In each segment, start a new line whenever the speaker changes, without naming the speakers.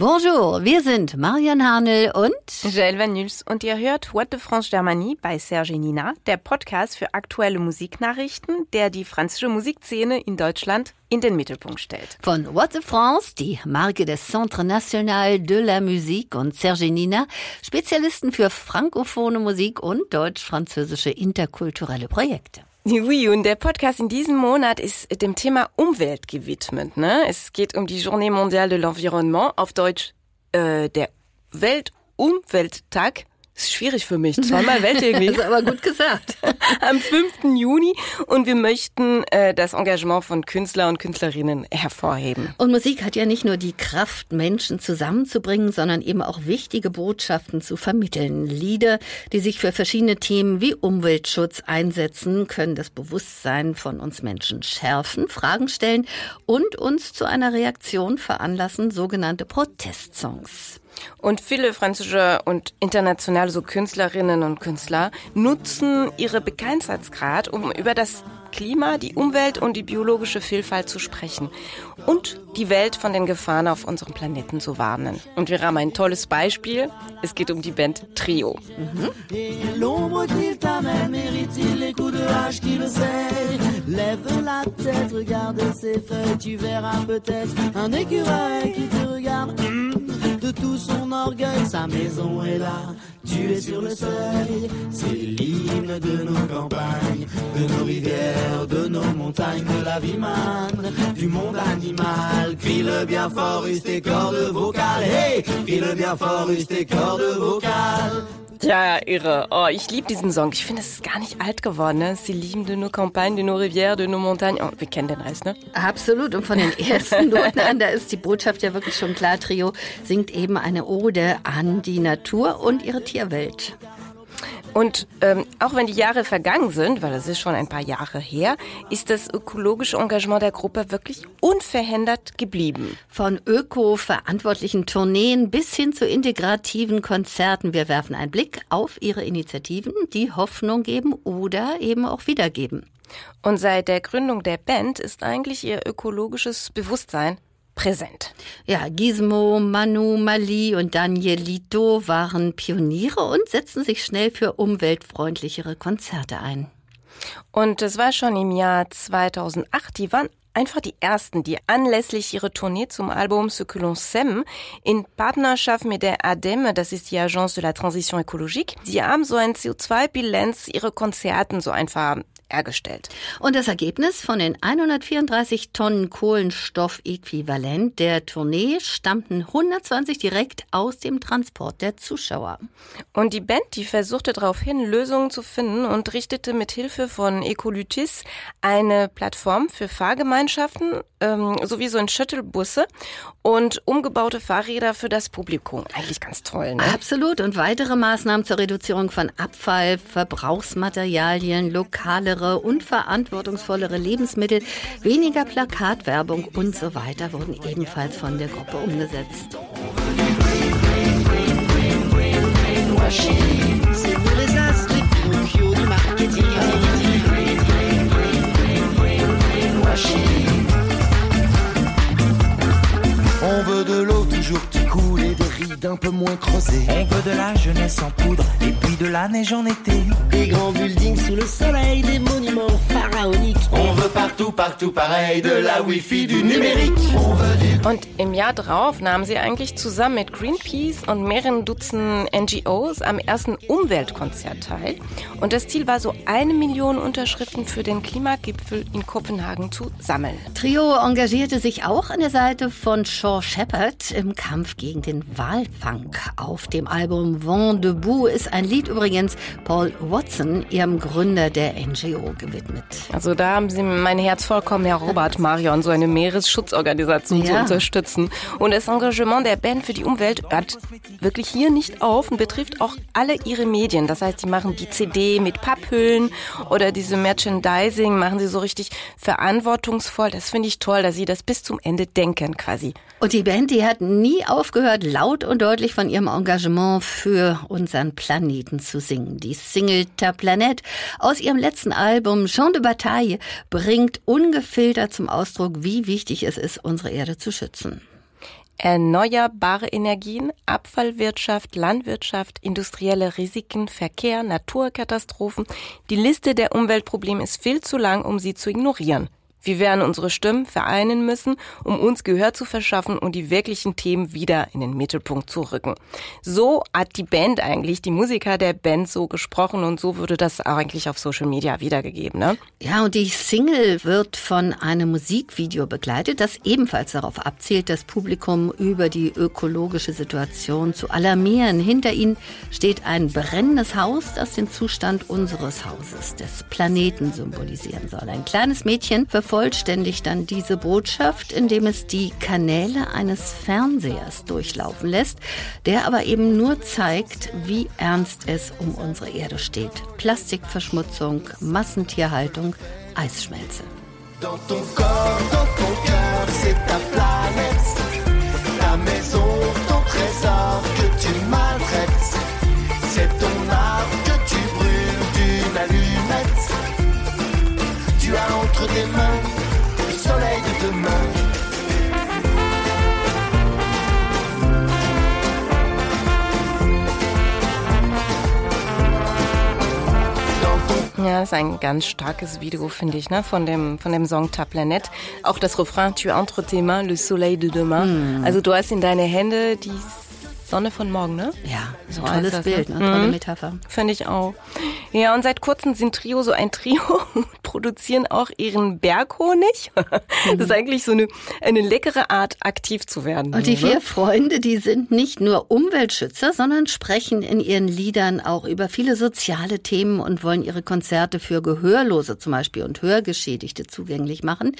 Bonjour, wir sind Marian Harnel und
Joël Vanuls und ihr hört What de France Germanie bei Serge Nina, der Podcast für aktuelle Musiknachrichten, der die französische Musikszene in Deutschland in den Mittelpunkt stellt.
Von What de France, die Marke des Centre National de la Musique und Serge Nina, Spezialisten für frankophone Musik und deutsch-französische interkulturelle Projekte.
Oui, und der Podcast in diesem Monat ist dem Thema Umwelt gewidmet. Ne? Es geht um die Journée Mondiale de l'Environnement, auf Deutsch äh, der Weltumwelttag ist schwierig für mich. Zweimal Welt irgendwie.
das ist aber gut gesagt.
Am 5. Juni. Und wir möchten äh, das Engagement von Künstler und Künstlerinnen hervorheben.
Und Musik hat ja nicht nur die Kraft, Menschen zusammenzubringen, sondern eben auch wichtige Botschaften zu vermitteln. Lieder, die sich für verschiedene Themen wie Umweltschutz einsetzen, können das Bewusstsein von uns Menschen schärfen, Fragen stellen und uns zu einer Reaktion veranlassen, sogenannte Protestsongs.
Und viele französische und internationale so Künstlerinnen und Künstler nutzen ihre Bekanntheitsgrad, um über das Klima, die Umwelt und die biologische Vielfalt zu sprechen und die Welt von den Gefahren auf unserem Planeten zu warnen. Und wir haben ein tolles Beispiel. Es geht um die Band Trio. Mhm. Sa maison est là, tu es sur le seuil. C'est l'hymne de nos campagnes, de nos rivières, de nos montagnes, de la vie manne, du monde animal. Crie le bien fort, use tes cordes vocales. Hey, crie le bien fort, use tes cordes vocales. Ja, irre. Oh, ich liebe diesen Song. Ich finde, es ist gar nicht alt geworden. Ne? Sie lieben de nos campagnes, de nos rivières, de nos montagnes. Oh, wir kennen den Rest, ne?
Absolut. Und von den ersten Noten an, da ist die Botschaft ja wirklich schon klar. Trio singt eben eine Ode an die Natur und ihre Tierwelt.
Und ähm, auch wenn die Jahre vergangen sind, weil das ist schon ein paar Jahre her, ist das ökologische Engagement der Gruppe wirklich unverhindert geblieben.
Von öko-verantwortlichen Tourneen bis hin zu integrativen Konzerten. Wir werfen einen Blick auf ihre Initiativen, die Hoffnung geben oder eben auch wiedergeben.
Und seit der Gründung der Band ist eigentlich ihr ökologisches Bewusstsein präsent.
Ja, Gizmo, Manu, Mali und Danielito waren Pioniere und setzten sich schnell für umweltfreundlichere Konzerte ein.
Und es war schon im Jahr 2008, die waren einfach die ersten, die anlässlich ihrer Tournee zum Album Ce que l'on sème in Partnerschaft mit der ADEME, das ist die Agence de la Transition Écologique, die haben so ein CO2-Bilanz ihre Konzerten so einfach hergestellt.
Und das Ergebnis von den 134 Tonnen Kohlenstoffäquivalent der Tournee stammten 120 direkt aus dem Transport der Zuschauer.
Und die Band, die versuchte daraufhin Lösungen zu finden und richtete mit Hilfe von Ecolytis eine Plattform für Fahrgemeinschaften ähm, sowie so ein Shuttlebusse und umgebaute Fahrräder für das Publikum. Eigentlich ganz toll. Ne?
Absolut. Und weitere Maßnahmen zur Reduzierung von Abfall, Verbrauchsmaterialien, lokale gesündere und verantwortungsvollere Lebensmittel, weniger Plakatwerbung und so weiter wurden ebenfalls von der Gruppe umgesetzt.
On veut de l'eau toujours qui coule et des rides un peu moins creusées. On veut de la jeunesse en poudre et puis de la neige en été. Des grands buildings sous le soleil, des monuments pharaoniques. On veut partout, partout pareil, de la Wi-Fi, du numérique. On veut du
und im Jahr drauf nahmen sie eigentlich zusammen mit Greenpeace und mehreren Dutzend NGOs am ersten Umweltkonzert teil. Und das Ziel war so eine Million Unterschriften für den Klimagipfel in Kopenhagen zu sammeln.
Trio engagierte sich auch an der Seite von Shaw Shepard im Kampf gegen den Walfang. Auf dem Album Vent debout ist ein Lied übrigens Paul Watson, ihrem Gründer der NGO, gewidmet.
Also da haben Sie mein Herz vollkommen, Herr Robert Marion, so eine Meeresschutzorganisation ja. zu unterstützen. Und das Engagement der Band für die Umwelt hört wirklich hier nicht auf und betrifft auch alle ihre Medien. Das heißt, die machen die CD mit Papphüllen oder diese Merchandising machen sie so richtig verantwortungsvoll. Das finde ich toll, dass sie das bis zum Ende denken quasi.
Und die Band, die hat nie aufgehört, laut und deutlich von ihrem Engagement für unseren Planeten zu singen. Die Single Ta Planète aus ihrem letzten Album Champ de Bataille bringt ungefiltert zum Ausdruck, wie wichtig es ist, unsere Erde zu schützen.
erneuerbare Energien, Abfallwirtschaft, Landwirtschaft, industrielle Risiken, Verkehr, Naturkatastrophen. Die Liste der Umweltprobleme ist viel zu lang, um sie zu ignorieren. Wir werden unsere Stimmen vereinen müssen, um uns Gehör zu verschaffen und die wirklichen Themen wieder in den Mittelpunkt zu rücken. So hat die Band eigentlich, die Musiker der Band so gesprochen und so wurde das eigentlich auf Social Media wiedergegeben. Ne?
Ja, und die Single wird von einem Musikvideo begleitet, das ebenfalls darauf abzielt, das Publikum über die ökologische Situation zu alarmieren. Hinter ihnen steht ein brennendes Haus, das den Zustand unseres Hauses, des Planeten symbolisieren soll. Ein kleines Mädchen vervollständigt dann diese Botschaft, indem es die Kanäle eines Fernsehers durchlaufen lässt, der aber eben nur zeigt, wie ernst es um unsere Erde steht. Plastikverschmutzung, Massentierhaltung, Eisschmelze. Dans ton corps, dans ton cœur, c'est ta planète, ta maison, ton trésor
Ja, ist ein ganz starkes Video, finde ich, ne? von, dem, von dem Song Ta Planète. Auch das Refrain Tu entre tes mains le soleil de demain. Mm. Also du hast in deine Hände die Sonne von morgen, ne?
Ja, so ein tolles das, Bild, ne? tolle mhm. Metapher.
Finde ich auch. Ja, und seit kurzem sind Trio so ein Trio produzieren auch ihren Berghonig. Das ist eigentlich so eine, eine leckere Art, aktiv zu werden.
Und die vier Freunde, die sind nicht nur Umweltschützer, sondern sprechen in ihren Liedern auch über viele soziale Themen und wollen ihre Konzerte für Gehörlose zum Beispiel und Hörgeschädigte zugänglich machen,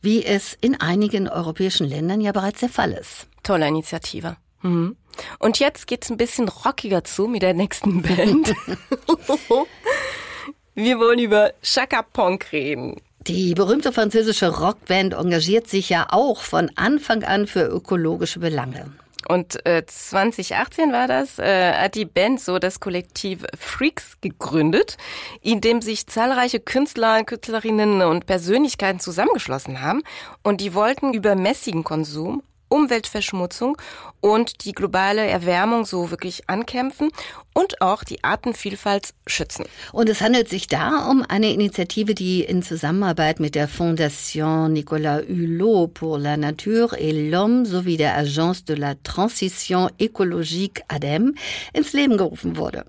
wie es in einigen europäischen Ländern ja bereits der Fall ist.
Tolle Initiative. Mhm. Und jetzt geht's ein bisschen rockiger zu mit der nächsten Band. Wir wollen über Chaka Ponk reden.
Die berühmte französische Rockband engagiert sich ja auch von Anfang an für ökologische Belange.
Und äh, 2018 war das, äh, hat die Band so das Kollektiv Freaks gegründet, in dem sich zahlreiche Künstler, Künstlerinnen und Persönlichkeiten zusammengeschlossen haben. Und die wollten über mäßigen Konsum Umweltverschmutzung und die globale Erwärmung so wirklich ankämpfen und auch die Artenvielfalt schützen.
Und es handelt sich da um eine Initiative, die in Zusammenarbeit mit der Fondation Nicolas Hulot pour la Nature et l'Homme sowie der Agence de la Transition écologique ADEME ins Leben gerufen wurde.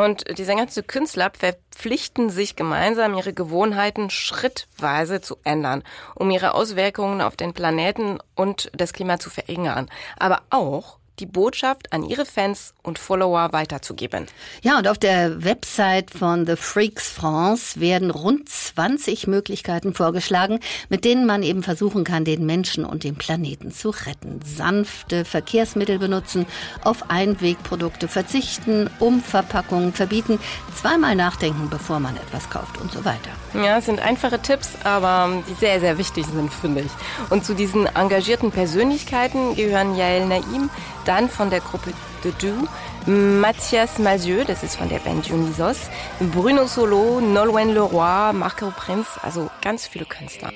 Und diese ganzen Künstler verpflichten sich gemeinsam, ihre Gewohnheiten schrittweise zu ändern, um ihre Auswirkungen auf den Planeten und das Klima zu verringern. Aber auch die Botschaft an ihre Fans und Follower weiterzugeben.
Ja, und auf der Website von The Freaks France werden rund 20 Möglichkeiten vorgeschlagen, mit denen man eben versuchen kann, den Menschen und den Planeten zu retten. Sanfte Verkehrsmittel benutzen, auf Einwegprodukte verzichten, Umverpackungen verbieten, zweimal nachdenken, bevor man etwas kauft und so weiter.
Ja, es sind einfache Tipps, aber die sehr, sehr wichtig sind, finde ich. Und zu diesen engagierten Persönlichkeiten gehören Yael Naim, dann von der Gruppe The Do, Mathias Malzieu, das ist von der Band Dionysos, Bruno Solo, Nolwenn Leroy, Marco Prinz, also ganz viele Künstler.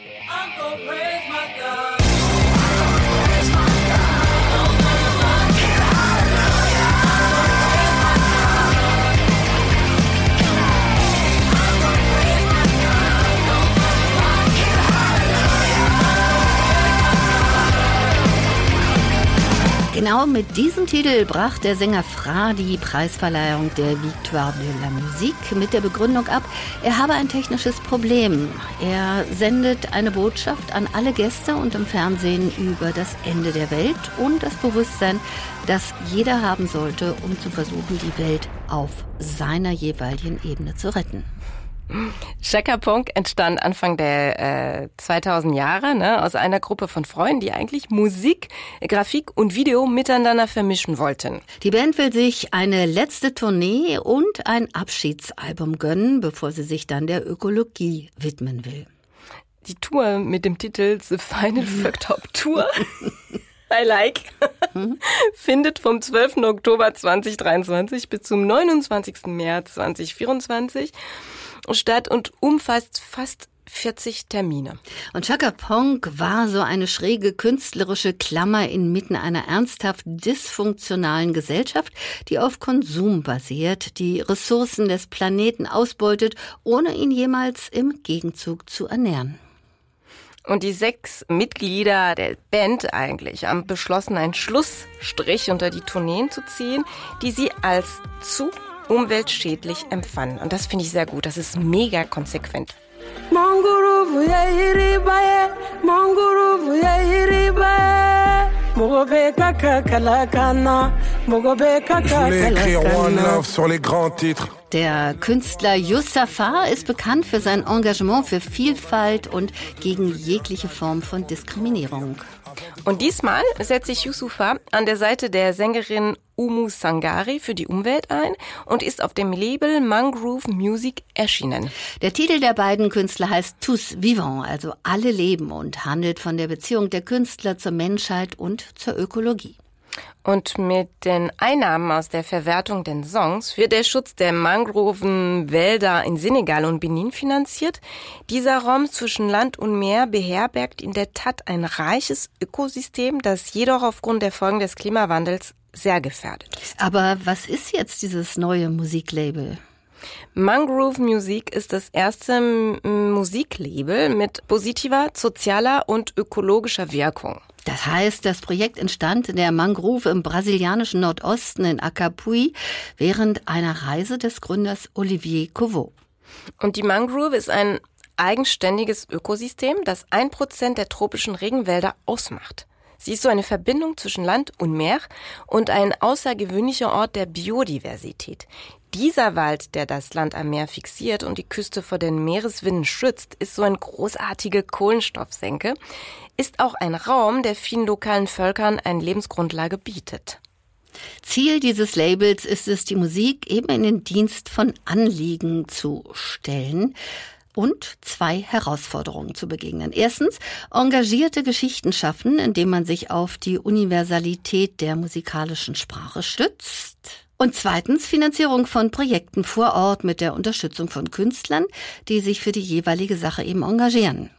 Genau mit diesem Titel brach der Sänger Fra die Preisverleihung der Victoire de la Musique mit der Begründung ab, er habe ein technisches Problem. Er sendet eine Botschaft an alle Gäste und im Fernsehen über das Ende der Welt und das Bewusstsein, das jeder haben sollte, um zu versuchen, die Welt auf seiner jeweiligen Ebene zu retten.
Chaka Punk entstand Anfang der äh, 2000 Jahre ne, aus einer Gruppe von Freunden, die eigentlich Musik, Grafik und Video miteinander vermischen wollten.
Die Band will sich eine letzte Tournee und ein Abschiedsalbum gönnen, bevor sie sich dann der Ökologie widmen will.
Die Tour mit dem Titel The Final Fucked Up Tour I like, mhm. findet vom 12. Oktober 2023 bis zum 29. März 2024 statt und umfasst fast 40 Termine.
Und Chaka Ponk war so eine schräge künstlerische Klammer inmitten einer ernsthaft dysfunktionalen Gesellschaft, die auf Konsum basiert, die Ressourcen des Planeten ausbeutet, ohne ihn jemals im Gegenzug zu ernähren.
Und die sechs Mitglieder der Band eigentlich haben beschlossen, einen Schlussstrich unter die Tourneen zu ziehen, die sie als zu umweltschädlich empfanden. Und das finde ich sehr gut. Das ist mega konsequent.
Der Künstler Yussafar ist bekannt für sein Engagement für Vielfalt und gegen jegliche Form von Diskriminierung.
Und diesmal setzt sich Yusufa an der Seite der Sängerin Umu Sangari für die Umwelt ein und ist auf dem Label Mangrove Music erschienen.
Der Titel der beiden Künstler heißt Tous Vivants, also alle leben und handelt von der Beziehung der Künstler zur Menschheit und zur Ökologie.
Und mit den Einnahmen aus der Verwertung der Songs wird der Schutz der Mangrovenwälder in Senegal und Benin finanziert. Dieser Raum zwischen Land und Meer beherbergt in der Tat ein reiches Ökosystem, das jedoch aufgrund der Folgen des Klimawandels sehr gefährdet ist.
Aber was ist jetzt dieses neue Musiklabel?
Mangrove Music ist das erste Musiklabel mit positiver, sozialer und ökologischer Wirkung.
Das heißt, das Projekt entstand in der Mangrove im brasilianischen Nordosten in Acapui während einer Reise des Gründers Olivier Covot.
Und die Mangrove ist ein eigenständiges Ökosystem, das ein Prozent der tropischen Regenwälder ausmacht. Sie ist so eine Verbindung zwischen Land und Meer und ein außergewöhnlicher Ort der Biodiversität. Dieser Wald, der das Land am Meer fixiert und die Küste vor den Meereswinden schützt, ist so eine großartige Kohlenstoffsenke, ist auch ein Raum, der vielen lokalen Völkern eine Lebensgrundlage bietet.
Ziel dieses Labels ist es, die Musik eben in den Dienst von Anliegen zu stellen und zwei Herausforderungen zu begegnen. Erstens, engagierte Geschichten schaffen, indem man sich auf die Universalität der musikalischen Sprache stützt. Und zweitens Finanzierung von Projekten vor Ort mit der Unterstützung von Künstlern, die sich für die jeweilige Sache eben engagieren.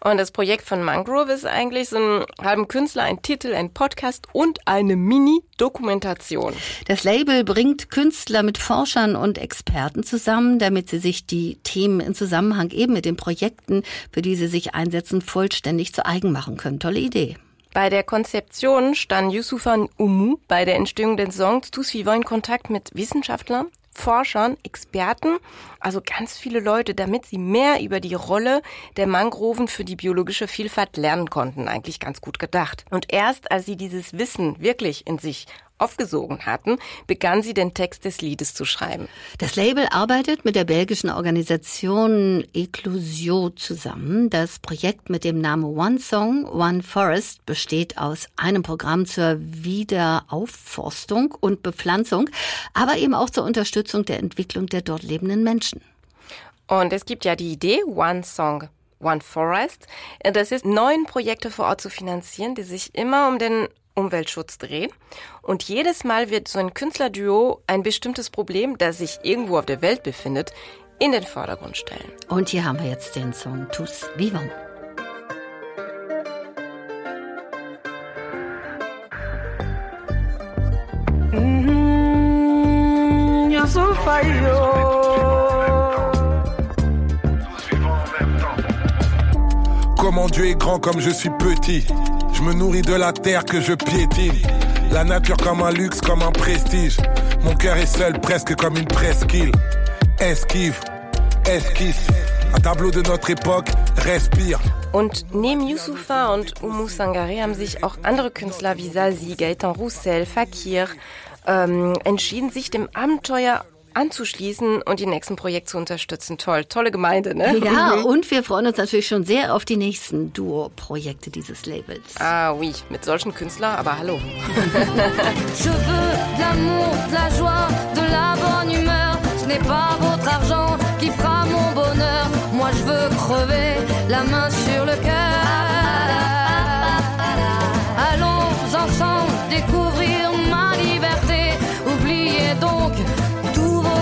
Und das Projekt von Mangrove ist eigentlich so ein halben Künstler, ein Titel, ein Podcast und eine Mini-Dokumentation.
Das Label bringt Künstler mit Forschern und Experten zusammen, damit sie sich die Themen in Zusammenhang eben mit den Projekten, für die sie sich einsetzen, vollständig zu eigen machen können. Tolle Idee.
Bei der Konzeption stand Yusufan Umu bei der Entstehung des Songs Tous Vivants in Kontakt mit Wissenschaftlern, Forschern, Experten, also ganz viele Leute, damit sie mehr über die Rolle der Mangroven für die biologische Vielfalt lernen konnten. Eigentlich ganz gut gedacht. Und erst als sie dieses Wissen wirklich in sich aufgesogen hatten, begann sie den Text des Liedes zu schreiben.
Das Label arbeitet mit der belgischen Organisation Eclusio zusammen. Das Projekt mit dem Namen One Song, One Forest besteht aus einem Programm zur Wiederaufforstung und Bepflanzung, aber eben auch zur Unterstützung der Entwicklung der dort lebenden Menschen.
Und es gibt ja die Idee One Song, One Forest. Das ist neun Projekte vor Ort zu finanzieren, die sich immer um den Umweltschutz drehen. Und jedes Mal wird so ein Künstlerduo ein bestimmtes Problem, das sich irgendwo auf der Welt befindet, in den Vordergrund stellen.
Und hier haben wir jetzt den Song Tous Vivants.
Mm-hmm. Comment Dieu est grand comme je suis petit. Je me nourris de la terre que je piétine. La nature comme un luxe, comme un prestige. Mon cœur est seul, presque comme une presqu'île. Esquive, esquisse. Un tableau de notre époque, respire.
Und neben Yusufa und Umu Sangare haben sich auch andere Künstler wie Zazie, Gaëtan Roussel, Fakir ähm, entschieden, sich dem Abenteuer anzuschließen und die nächsten Projekte zu unterstützen. Toll, tolle Gemeinde, ne?
Ja, mhm. und wir freuen uns natürlich schon sehr auf die nächsten Duo-Projekte dieses Labels.
Ah oui, mit solchen Künstlern, aber hallo.
Je veux de l'amour, la joie, de la bonne humeur. Ce n'est pas votre argent qui fera mon bonheur. Moi je veux crever la main sur le cœur.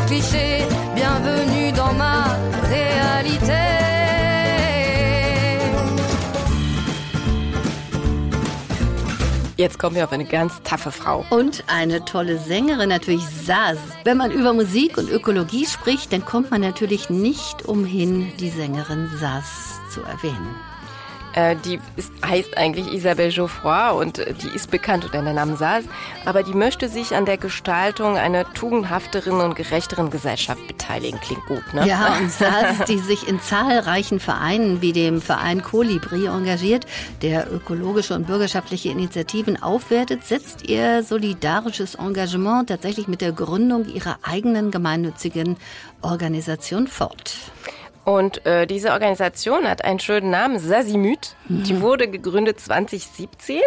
cliché, Bienvenue dans ma réalité.
Jetzt kommen wir auf eine ganz taffe Frau.
Und eine tolle Sängerin, natürlich Saz. Wenn man über Musik und Ökologie spricht, dann kommt man natürlich nicht umhin, die Sängerin Saz zu erwähnen.
Äh, die ist, heißt eigentlich Isabelle Geoffroy und äh, die ist bekannt unter dem Namen Saas, aber die möchte sich an der Gestaltung einer tugendhafteren und gerechteren Gesellschaft beteiligen. Klingt gut, ne?
Ja, und Saas, die sich in zahlreichen Vereinen wie dem Verein Kolibri engagiert, der ökologische und bürgerschaftliche Initiativen aufwertet, setzt ihr solidarisches Engagement tatsächlich mit der Gründung ihrer eigenen gemeinnützigen Organisation fort.
Und äh, diese Organisation hat einen schönen Namen, Sasimut. Mhm. Die wurde gegründet 2017.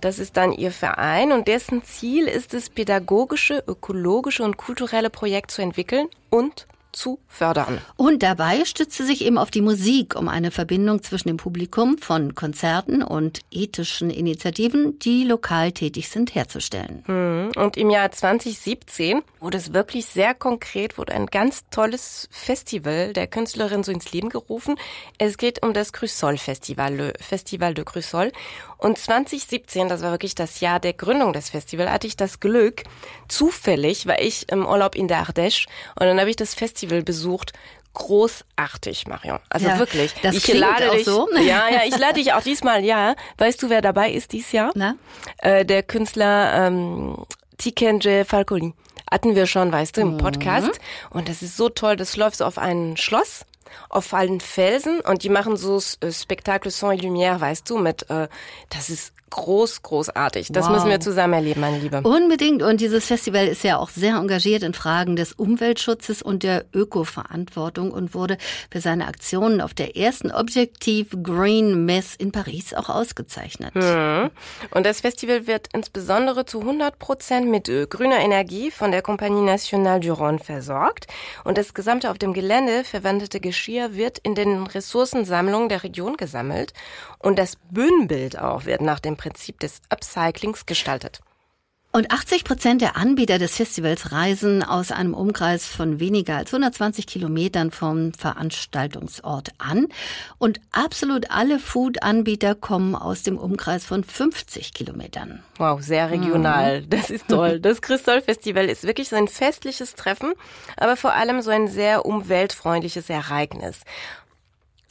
Das ist dann ihr Verein und dessen Ziel ist es, pädagogische, ökologische und kulturelle Projekte zu entwickeln und zu fördern.
Und dabei stützt sie sich eben auf die Musik, um eine Verbindung zwischen dem Publikum von Konzerten und ethischen Initiativen, die lokal tätig sind, herzustellen.
Hm. Und im Jahr 2017 wurde es wirklich sehr konkret, wurde ein ganz tolles Festival der Künstlerin so ins Leben gerufen. Es geht um das Crusoll Festival, Le Festival de Crusoll. Und 2017, das war wirklich das Jahr der Gründung des Festivals, hatte ich das Glück, zufällig war ich im Urlaub in der Ardèche und dann habe ich das Festival besucht großartig, Marion. Also ja, wirklich.
Das ich lade dich. So.
Ja, ja, ich lade dich auch diesmal. Ja, weißt du, wer dabei ist dieses Jahr?
Na?
Äh, der Künstler ähm, Tikenje Falcoli. Hatten wir schon, weißt du, im mhm. Podcast. Mhm. Und das ist so toll. Das läuft so auf ein Schloss auf allen Felsen und die machen so äh, Spektakel et Lumière, weißt du, mit, äh, das ist groß, großartig. Das wow. müssen wir zusammen erleben, meine Liebe.
Unbedingt. Und dieses Festival ist ja auch sehr engagiert in Fragen des Umweltschutzes und der Ökoverantwortung und wurde für seine Aktionen auf der ersten Objektiv Green Mess in Paris auch ausgezeichnet.
Mhm. Und das Festival wird insbesondere zu 100 Prozent mit äh, grüner Energie von der Compagnie Nationale du Rhône versorgt. Und das gesamte auf dem Gelände verwendete Geschirr wird in den Ressourcensammlungen der Region gesammelt. Und das Bühnenbild auch wird nach dem Prinzip des Upcyclings gestaltet.
Und 80 Prozent der Anbieter des Festivals reisen aus einem Umkreis von weniger als 120 Kilometern vom Veranstaltungsort an. Und absolut alle Food-Anbieter kommen aus dem Umkreis von 50 Kilometern.
Wow, sehr regional. Mhm. Das ist toll. Das Crystal Festival ist wirklich so ein festliches Treffen, aber vor allem so ein sehr umweltfreundliches Ereignis.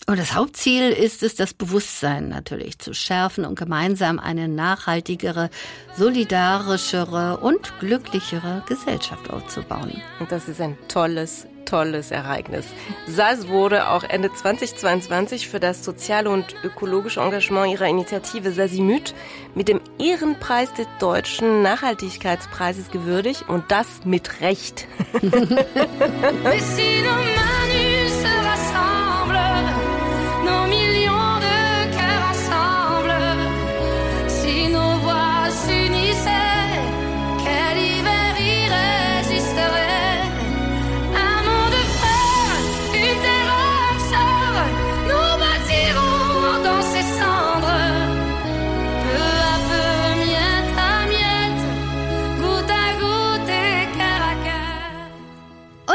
Und das Hauptziel ist es, das Bewusstsein natürlich zu schärfen und gemeinsam eine nachhaltigere, solidarischere und glücklichere Gesellschaft aufzubauen.
Und das ist ein tolles, tolles Ereignis. SAS wurde auch Ende 2022 für das soziale und ökologische Engagement ihrer Initiative Sasimüt mit dem Ehrenpreis des deutschen Nachhaltigkeitspreises gewürdigt und das mit Recht.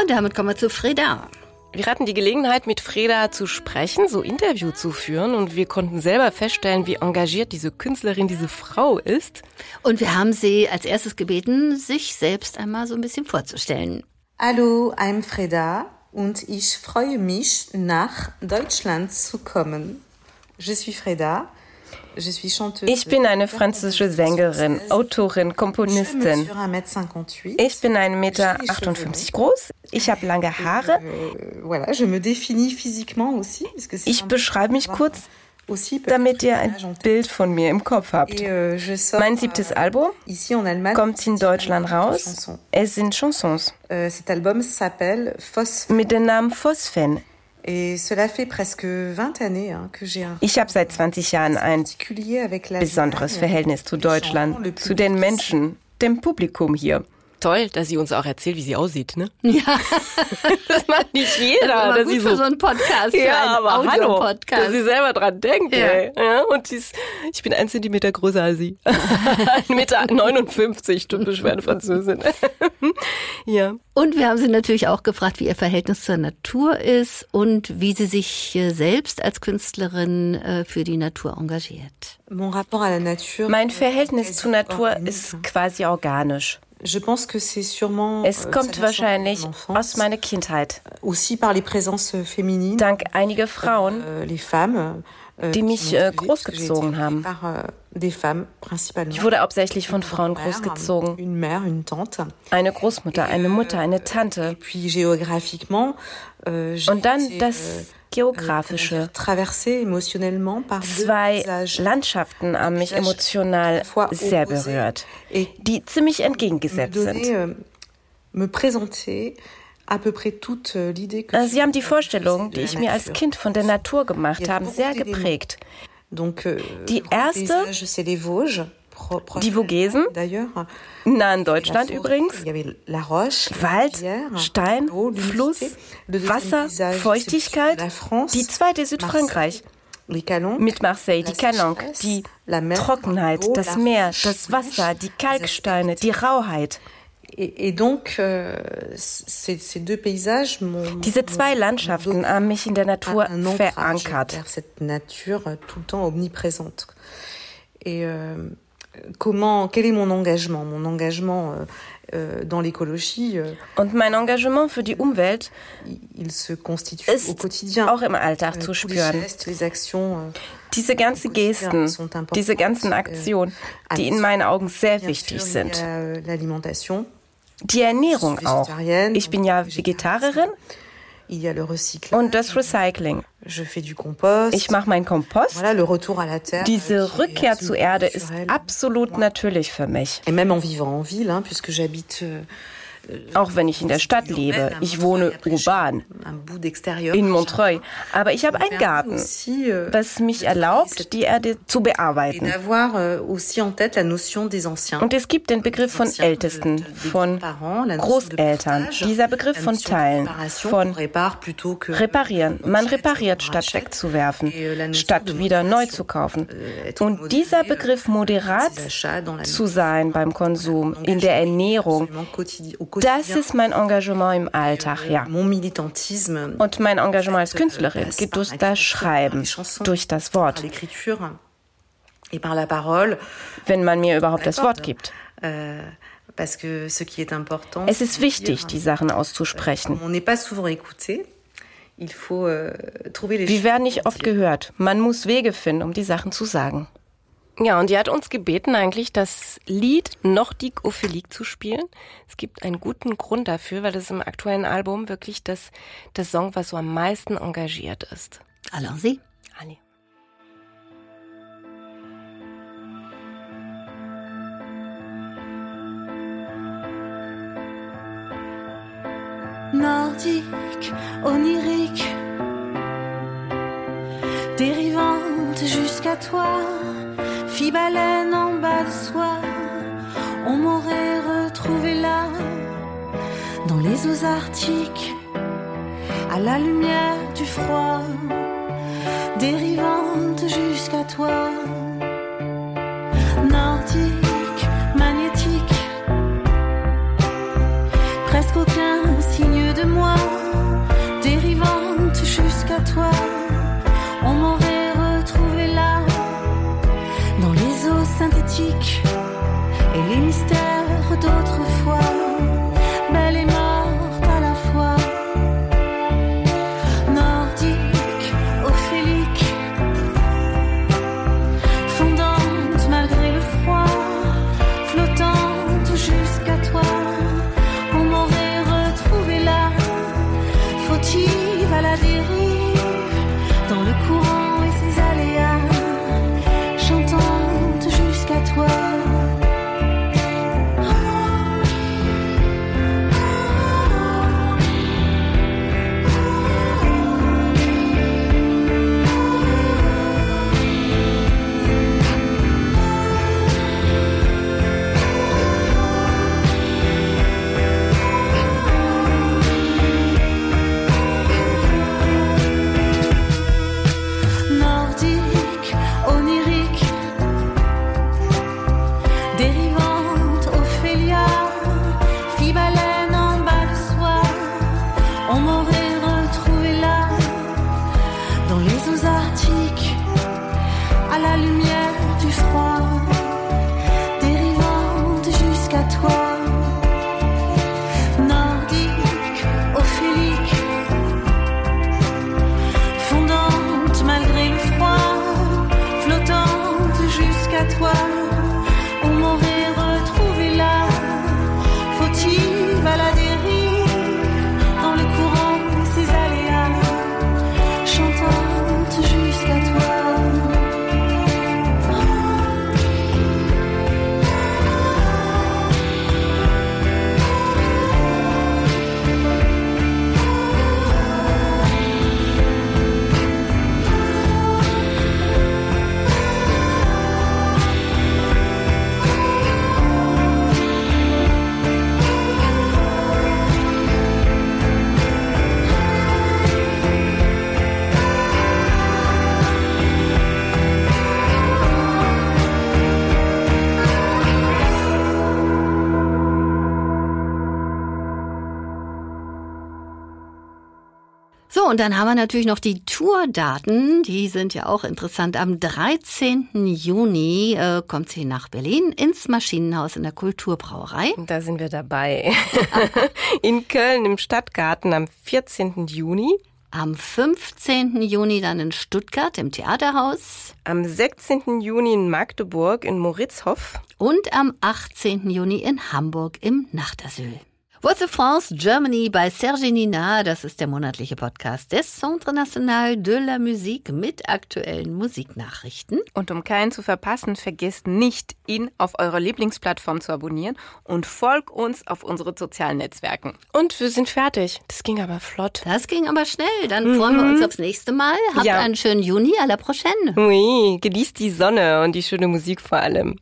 Und damit kommen wir zu Freda.
Wir hatten die Gelegenheit, mit Freda zu sprechen, so Interview zu führen und wir konnten selber feststellen, wie engagiert diese Künstlerin, diese Frau ist.
Und wir haben sie als erstes gebeten, sich selbst einmal so ein bisschen vorzustellen.
Hallo, I'm Freda und ich freue mich, nach Deutschland zu kommen. Je suis Freda.
Ich bin eine französische Sängerin, Autorin, Komponistin. Ich bin 1,58 Meter groß. Ich habe lange Haare. Ich beschreibe mich kurz, damit ihr ein Bild von mir im Kopf habt. Euh, mein siebtes euh, Album kommt in Deutschland raus. Es sind Chansons.
Euh,
Mit dem Namen Phosphen.
Ich
habe seit 20 Jahren ein besonderes Verhältnis zu Deutschland, zu den Menschen, dem Publikum hier. Toll, dass sie uns auch erzählt, wie sie aussieht, ne?
Ja.
das macht nicht jeder.
Das
dass
gut
sie
für so einen Podcast, für
ja,
einen
aber hallo,
Audio-Podcast.
dass sie selber dran denkt,
Ja.
ey. Ja, und sie ist, ich bin ein Zentimeter größer als sie. ein Meter 59, typisch für eine Französin. ja.
Und wir haben sie natürlich auch gefragt, wie ihr Verhältnis zur Natur ist und wie sie sich selbst als Künstlerin äh, für die Natur engagiert.
Mon rapport à la nature.
Mein Verhältnis zur Natur ist quasi organisch.
Sûrement.
Es
euh,
kommt wahrscheinlich aus meiner Kindheit. Dank einiger Frauen,
euh, femmes. euh,
die mich, äh, großgezogen haben.
Euh,
ich wurde hauptsächlich von Frauen großgezogen. Eine Großmutter, eine Mutter, eine Tante.
euh,
Und dann das
euh,
Geografische. Zwei. Landschaften haben mich emotional sehr berührt, die ziemlich entgegengesetzt sind.
euh, euh,
Äh, Sie haben die Vorstellung, die ich mir als. Kind von der Natur gemacht habe, sehr geprägt.
Euh,
Die erste- Die Vogesen,
D'ailleurs,
nah an
la
Deutschland übrigens. Wald, Stein. Fluss, Wasser, Feuchtigkeit. Die zweite Südfrankreich. Mit Marseille, die
la
Calanque, die Trockenheit, das Meer, das Wasser, die Kalksteine, die. Rauheit.
Euh,
Diese zwei Landschaften haben mich in der Natur verankert.
Comment, quel est mon engagement Mon engagement euh, euh, dans l'écologie, euh,
Und mein Engagement für die Umwelt
il, se constitue
ist
au quotidien.
auch im Alltag zu spüren.
gestes, les actions,
Diese ganzen Gesten, diese ganzen Aktionen, die in meinen Augen sehr wichtig sind. Die Ernährung auch. Ich bin ja. Vegetarierin und das Recycling. Ich mache meinen Kompost.
Euh,
Diese Rückkehr zur Erde ist absolut natürlich für mich.
Et même en vivant en ville, puisque j'habite.
Auch wenn ich in der Stadt lebe. Ich wohne urban in Montreuil. Aber ich habe einen Garten, das mich erlaubt, die Erde zu bearbeiten. Und es gibt den Begriff von Ältesten, von Großeltern. Dieser Begriff von Teilen, von Reparieren. Man repariert, statt wegzuwerfen, statt
de
wieder neu zu kaufen. Und dieser Begriff moderat zu sein beim Konsum, in der Ernährung, das ist mein Engagement im Alltag, ja.
Mon militantisme.
Und mein Engagement als
euh,
Künstlerin geht durch das Schreiben, durch das Wort, wenn man mir überhaupt das Wort gibt.
Euh.
Es ist wichtig, die Sachen auszusprechen.
Euh,
Wir werden nicht oft gehört. Man muss Wege finden, um die Sachen zu sagen. Ja, und die hat uns gebeten, eigentlich das Lied Nordique Ophélique zu spielen. Es gibt einen guten Grund dafür, weil es im aktuellen Album wirklich das, das Song, was so am meisten engagiert ist.
Allons-y.
Anni.
nordique, onirique, dérivante jusqu'à toi, fille baleine en bas de soie, on m'aurait retrouvé là, dans les eaux arctiques, à la lumière du froid, dérivante jusqu'à toi, nordique, magnétique presque aucun signe de moi,
und dann haben wir natürlich noch die Tourdaten. Die sind ja auch interessant. Am 13. Juni äh, kommt sie nach Berlin ins Maschinenhaus in der Kulturbrauerei.
Da sind wir dabei. in Köln im Stadtgarten am 14. Juni.
Am 15. Juni dann in Stuttgart im Theaterhaus.
Am 16. Juni in Magdeburg in Moritzhof.
Und am 18. Juni in Hamburg im Nachtasyl. What's the France Germany bei Serge Nina. Das ist der monatliche Podcast des Centre National de la Musique mit aktuellen Musiknachrichten.
Und um keinen zu verpassen, vergesst nicht, ihn auf eurer Lieblingsplattform zu abonnieren und folgt uns auf unsere sozialen Netzwerken. Und wir sind fertig. Das ging aber flott.
Das ging aber schnell. Dann mhm. freuen wir uns aufs nächste Mal. Habt ja. einen schönen Juni. À la prochaine.
Oui, genießt die Sonne und die schöne Musik vor allem.